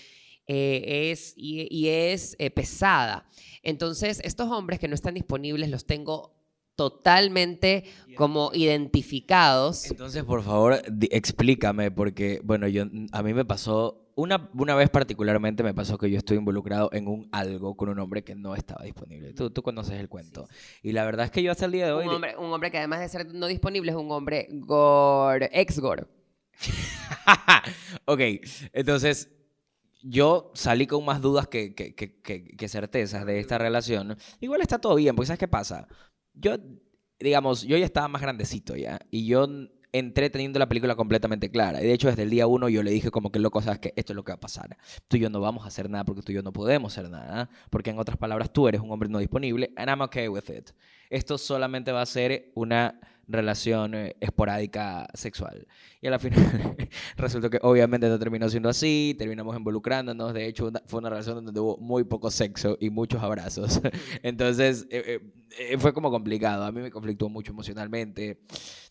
eh, es, y, es eh, pesada. Entonces, estos hombres que no están disponibles los tengo totalmente como identificados. Entonces, por favor, explícame, porque, bueno, yo, a mí me pasó, una, una vez particularmente me pasó que yo estuve involucrado en un algo con un hombre que no estaba disponible. Tú, tú conoces el cuento. Y la verdad es que yo hasta el día de hoy... Un hombre, un hombre que además de ser no disponible es un hombre gore, ex gore. <laughs> ok, entonces yo salí con más dudas que, que, que- que- que certezas de esta relación. Igual está todo bien, porque ¿sabes qué pasa? Yo, digamos, yo ya estaba más grandecito ya, y yo entré teniendo la película completamente clara. Y de hecho, desde el día uno yo le dije como que, loco, sabes que esto es lo que va a pasar. Tú y yo no vamos a hacer nada porque tú y yo no podemos hacer nada. Porque en otras palabras, tú eres un hombre no disponible, and I'm okay with it. Esto solamente va a ser una relación eh, esporádica sexual. Y a la final <laughs> resultó que obviamente no terminó siendo así, terminamos involucrándonos, de hecho una- fue una relación donde hubo muy poco sexo y muchos abrazos. <laughs> Entonces eh, eh, fue como complicado, a mí me conflictó mucho emocionalmente.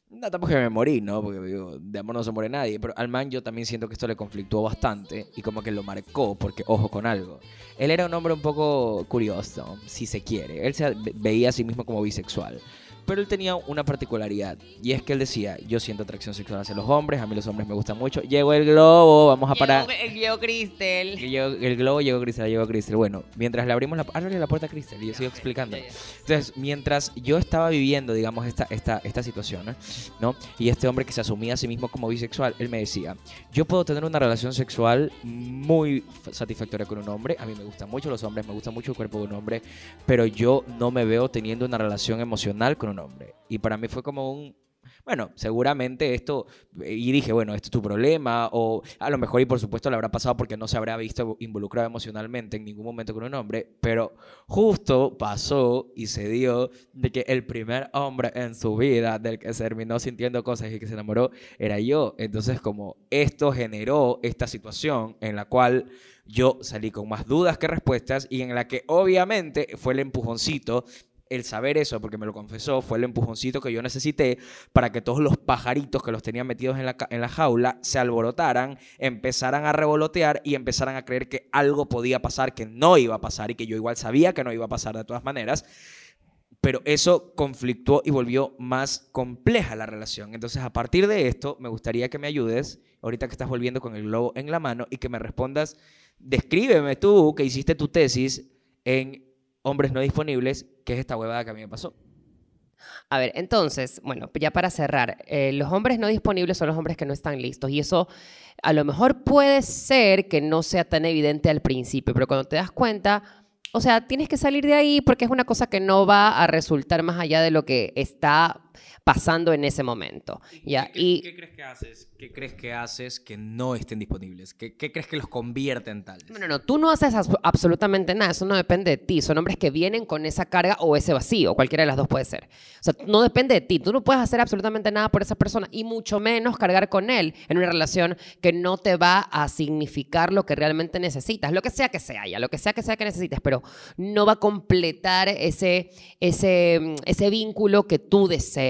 No, tampoco que me morí, ¿no? Porque digo, de amor no se muere nadie, pero al man yo también siento que esto le conflictuó bastante y como que lo marcó, porque ojo con algo. Él era un hombre un poco curioso, si se quiere. Él se ve- veía a sí mismo como bisexual. Pero él tenía una particularidad y es que él decía, yo siento atracción sexual hacia los hombres, a mí los hombres me gustan mucho. Llegó el globo, vamos a parar. Llegó Cristel. Llegó- el globo llegó Cristel, llegó Cristel. Bueno, mientras le abrimos la... Ábrele la puerta a Cristel y yo sigo explicando. Entonces, mientras yo estaba viviendo, digamos, esta, esta, esta situación, ¿eh? ¿no? Y este hombre que se asumía a sí mismo como bisexual, él me decía, yo puedo tener una relación sexual muy satisfactoria con un hombre, a mí me gustan mucho los hombres, me gusta mucho el cuerpo de un hombre, pero yo no me veo teniendo una relación emocional con un hombre. Y para mí fue como un... Bueno, seguramente esto, y dije, bueno, esto es tu problema, o a lo mejor, y por supuesto le habrá pasado porque no se habrá visto involucrado emocionalmente en ningún momento con un hombre, pero justo pasó y se dio de que el primer hombre en su vida del que se terminó sintiendo cosas y que se enamoró era yo. Entonces, como esto generó esta situación en la cual yo salí con más dudas que respuestas y en la que obviamente fue el empujoncito el saber eso, porque me lo confesó, fue el empujoncito que yo necesité para que todos los pajaritos que los tenía metidos en la, en la jaula se alborotaran, empezaran a revolotear y empezaran a creer que algo podía pasar, que no iba a pasar y que yo igual sabía que no iba a pasar de todas maneras. Pero eso conflictuó y volvió más compleja la relación. Entonces, a partir de esto, me gustaría que me ayudes, ahorita que estás volviendo con el globo en la mano, y que me respondas, descríbeme tú que hiciste tu tesis en hombres no disponibles, que es esta huevada que a mí me pasó. A ver, entonces, bueno, ya para cerrar, eh, los hombres no disponibles son los hombres que no están listos y eso a lo mejor puede ser que no sea tan evidente al principio, pero cuando te das cuenta, o sea, tienes que salir de ahí porque es una cosa que no va a resultar más allá de lo que está pasando en ese momento. Ya, y crees que haces? ¿Qué crees que haces que no estén disponibles? ¿Qué, qué crees que los convierte en tales? No, no, no, tú no haces absolutamente nada, eso no depende de ti, son hombres que vienen con esa carga o ese vacío, cualquiera de las dos puede ser. O sea, no depende de ti, tú no puedes hacer absolutamente nada por esa persona y mucho menos cargar con él en una relación que no te va a significar lo que realmente necesitas, lo que sea que sea ya, lo que sea que sea que necesites, pero no va a completar ese, ese, mm, ese vínculo que tú deseas.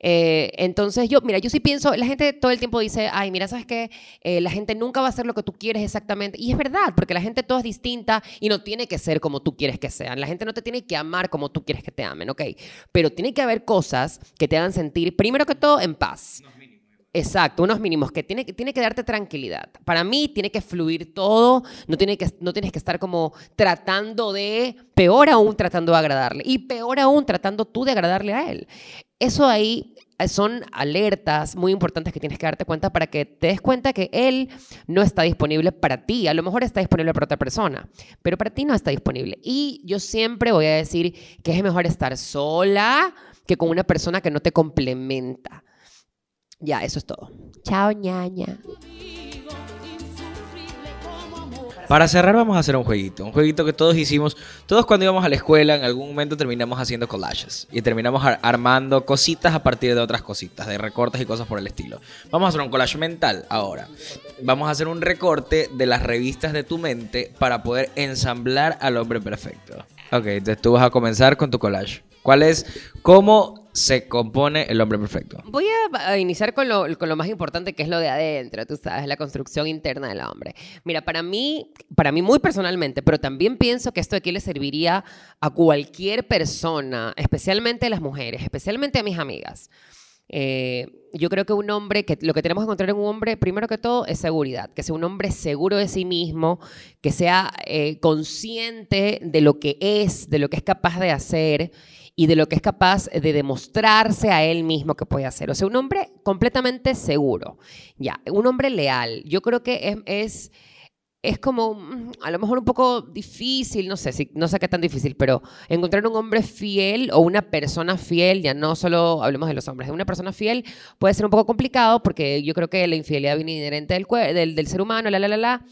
Eh, entonces yo, mira, yo sí pienso, la gente todo el tiempo dice, ay, mira, ¿sabes qué? Eh, la gente nunca va a hacer lo que tú quieres exactamente. Y es verdad, porque la gente toda es distinta y no tiene que ser como tú quieres que sean. La gente no te tiene que amar como tú quieres que te amen, ¿ok? Pero tiene que haber cosas que te hagan sentir, primero que todo, en paz. Exacto, unos mínimos que tiene, tiene que darte tranquilidad. Para mí tiene que fluir todo, no, tiene que, no tienes que estar como tratando de, peor aún tratando de agradarle y peor aún tratando tú de agradarle a él. Eso ahí eh, son alertas muy importantes que tienes que darte cuenta para que te des cuenta que él no está disponible para ti. A lo mejor está disponible para otra persona, pero para ti no está disponible. Y yo siempre voy a decir que es mejor estar sola que con una persona que no te complementa. Ya, eso es todo. Chao, ñaña. Para cerrar vamos a hacer un jueguito, un jueguito que todos hicimos, todos cuando íbamos a la escuela en algún momento terminamos haciendo collages y terminamos ar- armando cositas a partir de otras cositas, de recortes y cosas por el estilo. Vamos a hacer un collage mental ahora. Vamos a hacer un recorte de las revistas de tu mente para poder ensamblar al hombre perfecto. Ok, entonces tú vas a comenzar con tu collage. ¿Cuál es, cómo se compone el hombre perfecto? Voy a, iniciar con lo, con lo más importante que es lo de adentro, tú sabes, la construcción interna del hombre. Mira, para mí, para mí muy personalmente, pero también pienso que esto aquí le serviría a cualquier persona, especialmente a las mujeres, especialmente a mis amigas. Eh, yo creo que un hombre, que lo que tenemos que encontrar en un hombre, primero que todo, es seguridad. Que sea un hombre seguro de sí mismo, que sea eh, consciente de lo que es, de lo que es capaz de hacer y de lo que es capaz de demostrarse a él mismo que puede hacer. O sea, un hombre completamente seguro. Ya, un hombre leal. Yo creo que es, es, es como mm, a lo mejor un poco difícil, no sé, si, no sé qué tan difícil, pero encontrar un hombre fiel o una persona fiel, ya no solo hablemos de los hombres, de una persona fiel puede ser un poco complicado porque yo creo que la infidelidad viene inherente del, del, del ser humano, la, la, la, la.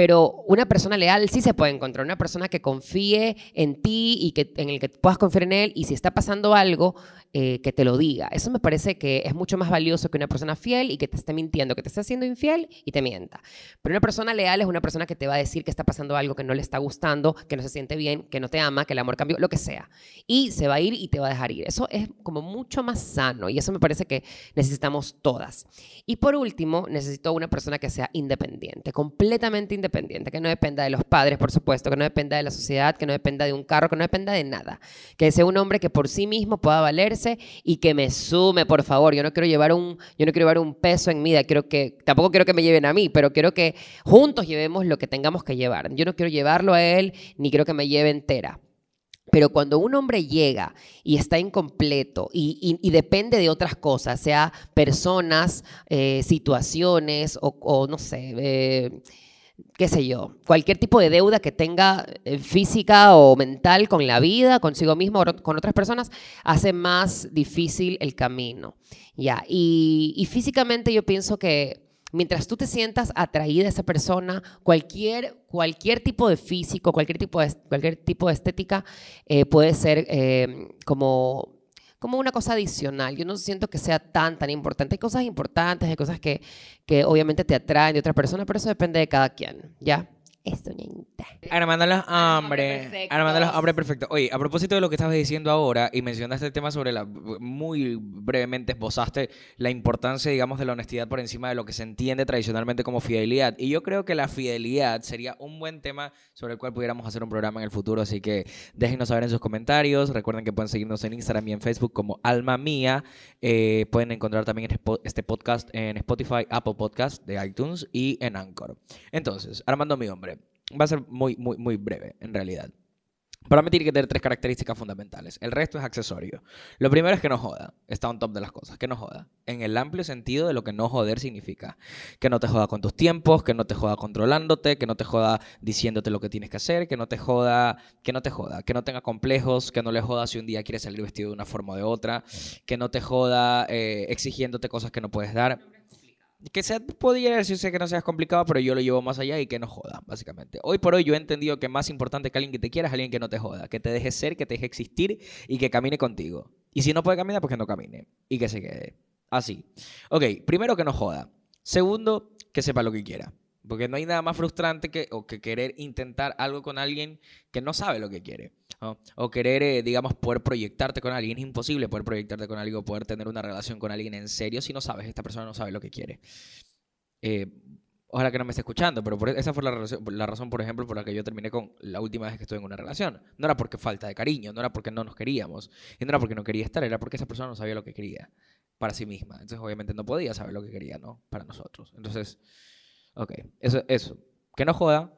Pero una persona leal sí se puede encontrar, una persona que confíe en ti y que, en el que puedas confiar en él y si está pasando algo, eh, que te lo diga. Eso me parece que es mucho más valioso que una persona fiel y que te esté mintiendo, que te esté haciendo infiel y te mienta. Pero una persona leal es una persona que te va a decir que está pasando algo que no le está gustando, que no se siente bien, que no te ama, que el amor cambió, lo que sea. Y se va a ir y te va a dejar ir. Eso es como mucho más sano y eso me parece que necesitamos todas. Y por último, necesito una persona que sea independiente, completamente independiente, que no dependa de los padres, por supuesto, que no dependa de la sociedad, que no dependa de un carro, que no dependa de nada. Que sea un hombre que por sí mismo pueda valerse y que me sume, por favor. Yo no quiero llevar un, yo no quiero llevar un peso en mi vida, quiero que, tampoco quiero que me lleven a mí, pero quiero que juntos llevemos lo que tengamos que llevar. Yo no quiero llevarlo a él, ni quiero que me lleve entera. Pero cuando un hombre llega y está incompleto y, y- y depende de otras cosas, sea personas, eh, situaciones o, o no sé, eh, qué sé yo, cualquier tipo de deuda que tenga eh, física o mental con la vida, consigo mismo o con otras personas, hace más difícil el camino. Ya, y, físicamente yo pienso que mientras tú te sientas atraída a esa persona, cualquier, cualquier tipo de físico, cualquier tipo de, cualquier tipo de estética eh, puede ser eh, como como una cosa adicional. Yo no siento que sea tan, tan importante. Hay cosas importantes, hay cosas que, que obviamente te atraen de otra persona, pero eso depende de cada quien, ¿ya? Esto, ñañita. Armando los hombres. Armando los hombres perfectos. Oye, a propósito de lo que estabas diciendo ahora y mencionaste el tema sobre la. Muy brevemente esbozaste la importancia, digamos, de la honestidad por encima de lo que se entiende tradicionalmente como fidelidad. Y yo creo que la fidelidad sería un buen tema sobre el cual pudiéramos hacer un programa en el futuro. Así que déjenos saber en sus comentarios. Recuerden que pueden seguirnos en Instagram y en Facebook como Alma Mía. Eh, pueden encontrar también este- este podcast en Spotify, Apple Podcast de iTunes y en Anchor. Entonces, Armando mi hombre, va a ser muy, muy, muy breve en realidad. Para mí tiene que tener tres características fundamentales. El resto es accesorio. Lo primero es que no joda. Está on top de las cosas. Que no joda. En el amplio sentido de lo que no joder significa. Que no te joda con tus tiempos, que no te joda controlándote, que no te joda diciéndote lo que tienes que hacer, que no te joda, que no te joda, que no tenga complejos, que no le joda si un día quieres salir vestido de una forma o de otra, que no te joda eh, exigiéndote cosas que no puedes dar. Que sea, podría decirse que no seas complicado, pero yo lo llevo más allá y que no joda, básicamente. Hoy por hoy yo he entendido que más importante que alguien que te quiera es alguien que no te joda, que te deje ser, que te deje existir y que camine contigo. Y si no puede caminar, pues que no camine y que se quede. Así. Ok, primero que no joda. Segundo, que sepa lo que quiera. Porque no hay nada más frustrante que, o que querer intentar algo con alguien que no sabe lo que quiere. ¿no? O querer, eh, digamos, poder proyectarte con alguien. Es imposible poder proyectarte con alguien o poder tener una relación con alguien en serio si no sabes, esta persona no sabe lo que quiere. Eh, ojalá que no me esté escuchando, pero por- e, esa fue la, relación- la razón, por ejemplo, por la que yo terminé con la última vez que estuve en una relación. No era porque falta de cariño, no era porque no nos queríamos, y no era porque no quería estar, era porque esa persona no sabía lo que quería para sí misma. Entonces, obviamente, no podía saber lo que quería, ¿no? Para nosotros. Entonces, ok, eso, eso. Que no joda,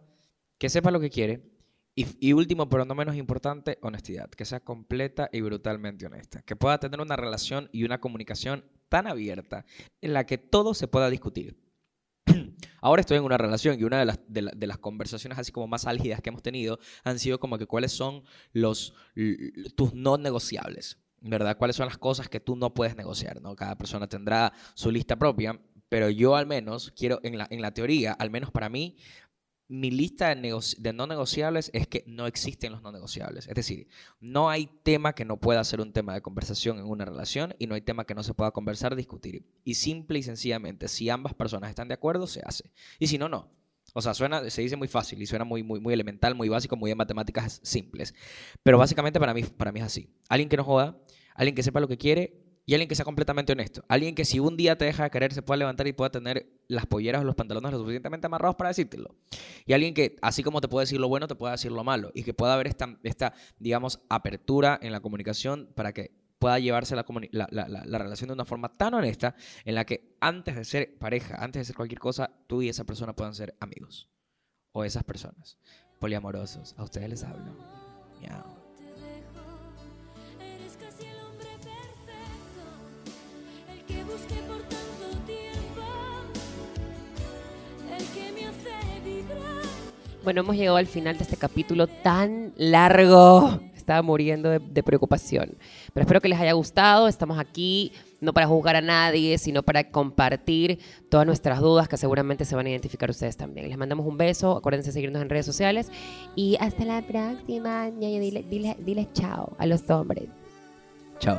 que sepa lo que quiere. Y, último, pero no menos importante, honestidad. Que sea completa y brutalmente honesta. Que pueda tener una relación y una comunicación tan abierta en la que todo se pueda discutir. <clears throat> Ahora estoy en una relación y una de las, de, la- de las conversaciones así como más álgidas que hemos tenido han sido como que cuáles son los, tus no negociables, ¿verdad? ¿Cuáles son las cosas que tú no puedes negociar, ¿no? Cada persona tendrá su lista propia, pero yo al menos quiero, en la, en la teoría, al menos para mí, mi lista de, de no negociables es que no existen los no negociables. Es decir, no hay tema que no pueda ser un tema de conversación en una relación y no hay tema que no se pueda conversar, discutir. Y simple y sencillamente, si ambas personas están de acuerdo, se hace. Y si no, no. O sea, suena, se dice muy fácil y suena muy, muy, muy elemental, muy básico, muy de matemáticas simples. Pero básicamente para mí, para mí es así. Alguien que no joda, alguien que sepa lo que quiere y alguien que sea completamente honesto. Alguien que si un día te deja de querer, se pueda levantar y pueda tener las polleras o los pantalones lo suficientemente amarrados para decírtelo. Y alguien que, así como te puede decir lo bueno, te pueda decir lo malo. Y que pueda haber esta, digamos, apertura en la comunicación para que pueda llevarse la relación de una forma tan honesta en la que antes de ser pareja, antes de ser cualquier cosa, tú y esa persona puedan ser amigos. O esas personas. Poliamorosos. A ustedes les hablo. Miau. Bueno, hemos llegado al final de este capítulo tan largo. Estaba muriendo de, de preocupación. Pero espero que les haya gustado. Estamos aquí no para juzgar a nadie, sino para compartir todas nuestras dudas que seguramente se van a identificar ustedes también. Les mandamos un beso. Acuérdense de seguirnos en redes sociales. Y hasta la próxima. Ñaño, dile, dile, dile chao a los hombres. Chao.